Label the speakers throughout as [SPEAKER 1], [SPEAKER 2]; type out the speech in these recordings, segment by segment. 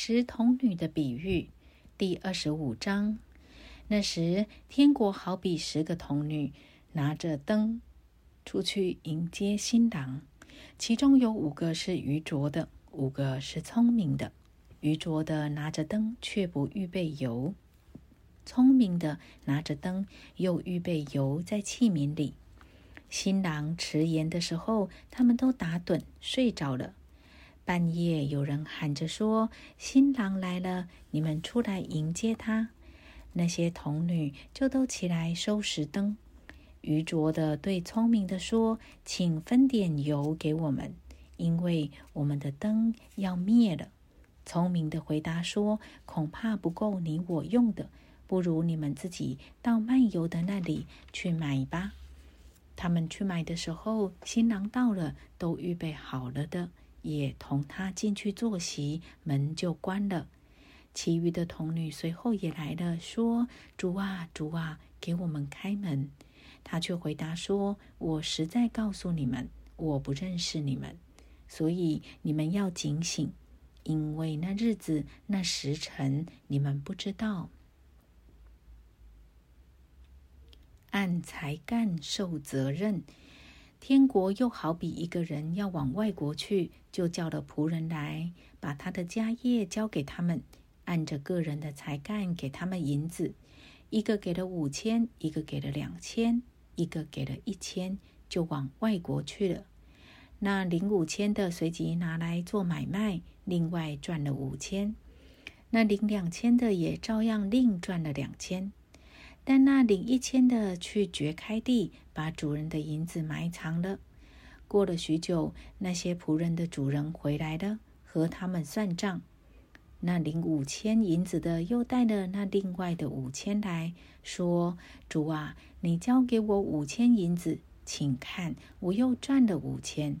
[SPEAKER 1] 十童女的比喻，第二十五章。那时，天国好比十个童女拿着灯出去迎接新郎，其中有五个是愚拙的，五个是聪明的。愚拙的拿着灯，却不预备油；聪明的拿着灯，又预备油在器皿里。新郎迟延的时候，他们都打盹睡着了。半夜有人喊着说：“新郎来了，你们出来迎接他。”那些童女就都起来收拾灯。愚拙的对聪明的说：“请分点油给我们，因为我们的灯要灭了。”聪明的回答说：“恐怕不够你我用的，不如你们自己到卖油的那里去买吧。”他们去买的时候，新郎到了，都预备好了的。也同他进去坐席，门就关了。其余的童女随后也来了，说：“主啊，主啊，给我们开门。”他却回答说：“我实在告诉你们，我不认识你们，所以你们要警醒，因为那日子、那时辰，你们不知道。按才干受责任。”天国又好比一个人要往外国去，就叫了仆人来，把他的家业交给他们，按着个人的才干给他们银子，一个给了五千，一个给了两千，一个给了一千，就往外国去了。那领五千的随即拿来做买卖，另外赚了五千；那领两千的也照样另赚了两千。但那领一千的去掘开地，把主人的银子埋藏了。过了许久，那些仆人的主人回来了，和他们算账。那领五千银子的又带了那另外的五千来说：“主啊，你交给我五千银子，请看，我又赚了五千。”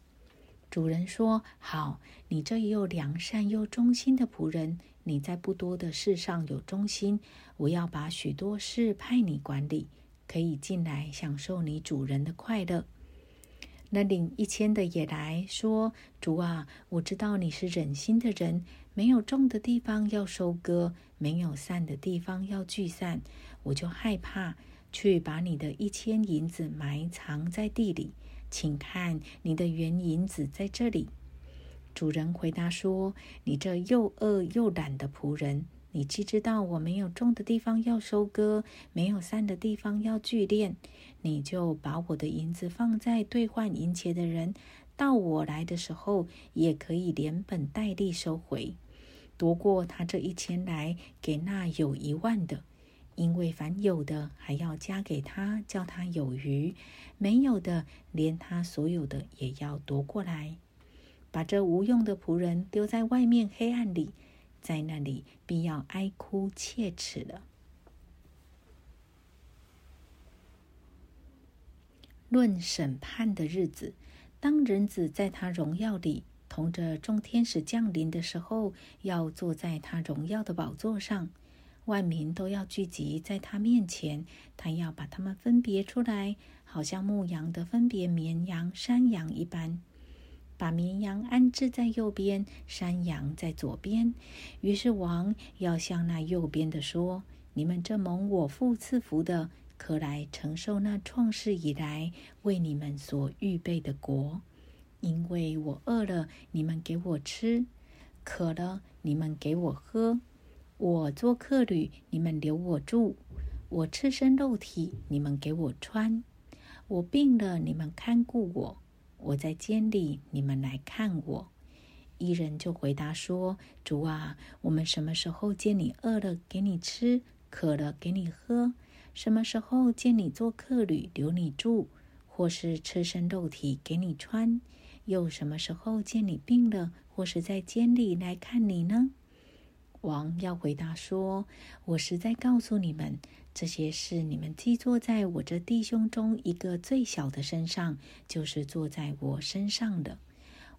[SPEAKER 1] 主人说：“好，你这又良善又忠心的仆人。”你在不多的事上有忠心，我要把许多事派你管理，可以进来享受你主人的快乐。那领一千的也来说：“主啊，我知道你是忍心的人，没有种的地方要收割，没有散的地方要聚散，我就害怕，去把你的一千银子埋藏在地里。请看，你的原银子在这里。”主人回答说：“你这又饿又懒的仆人，你既知道我没有种的地方要收割，没有散的地方要聚敛，你就把我的银子放在兑换银钱的人，到我来的时候，也可以连本带利收回，夺过他这一千来给那有一万的，因为凡有的还要加给他，叫他有余；没有的，连他所有的也要夺过来。”把这无用的仆人丢在外面黑暗里，在那里必要哀哭切齿了。论审判的日子，当人子在他荣耀里同着众天使降临的时候，要坐在他荣耀的宝座上，万民都要聚集在他面前，他要把他们分别出来，好像牧羊的分别绵羊、山羊一般。把绵羊安置在右边，山羊在左边。于是王要向那右边的说：“你们这蒙我父赐福的，可来承受那创世以来为你们所预备的国。因为我饿了，你们给我吃；渴了，你们给我喝；我做客旅，你们留我住；我赤身肉体，你们给我穿；我病了，你们看顾我。”我在监里，你们来看我。一人就回答说：“主啊，我们什么时候见你饿了，给你吃；渴了，给你喝？什么时候见你做客旅，留你住，或是赤身肉体给你穿？又什么时候见你病了，或是在监里来看你呢？”王要回答说：“我实在告诉你们，这些事你们既坐在我这弟兄中一个最小的身上，就是坐在我身上的。”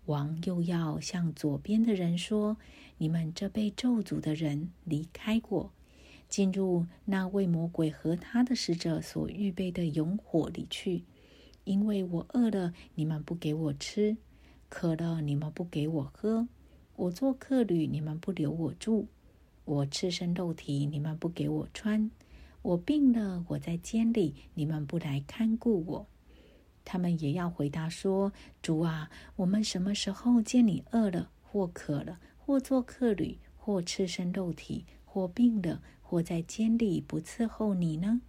[SPEAKER 1] 王又要向左边的人说：“你们这被咒诅的人，离开我，进入那为魔鬼和他的使者所预备的永火里去，因为我饿了，你们不给我吃；渴了，你们不给我喝；我做客旅，你们不留我住；我赤身肉体，你们不给我穿；我病了，我在监里，你们不来看顾我。”他们也要回答说：“主啊，我们什么时候见你饿了，或渴了，或做客旅，或赤身肉体，或病了，或在监里不伺候你呢？”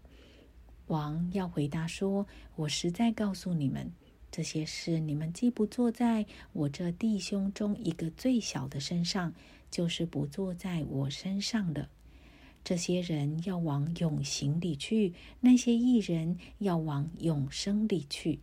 [SPEAKER 1] 王要回答说：“我实在告诉你们，这些事你们既不做在我这弟兄中一个最小的身上，就是不做在我身上的。这些人要往永刑里去，那些艺人要往永生里去。”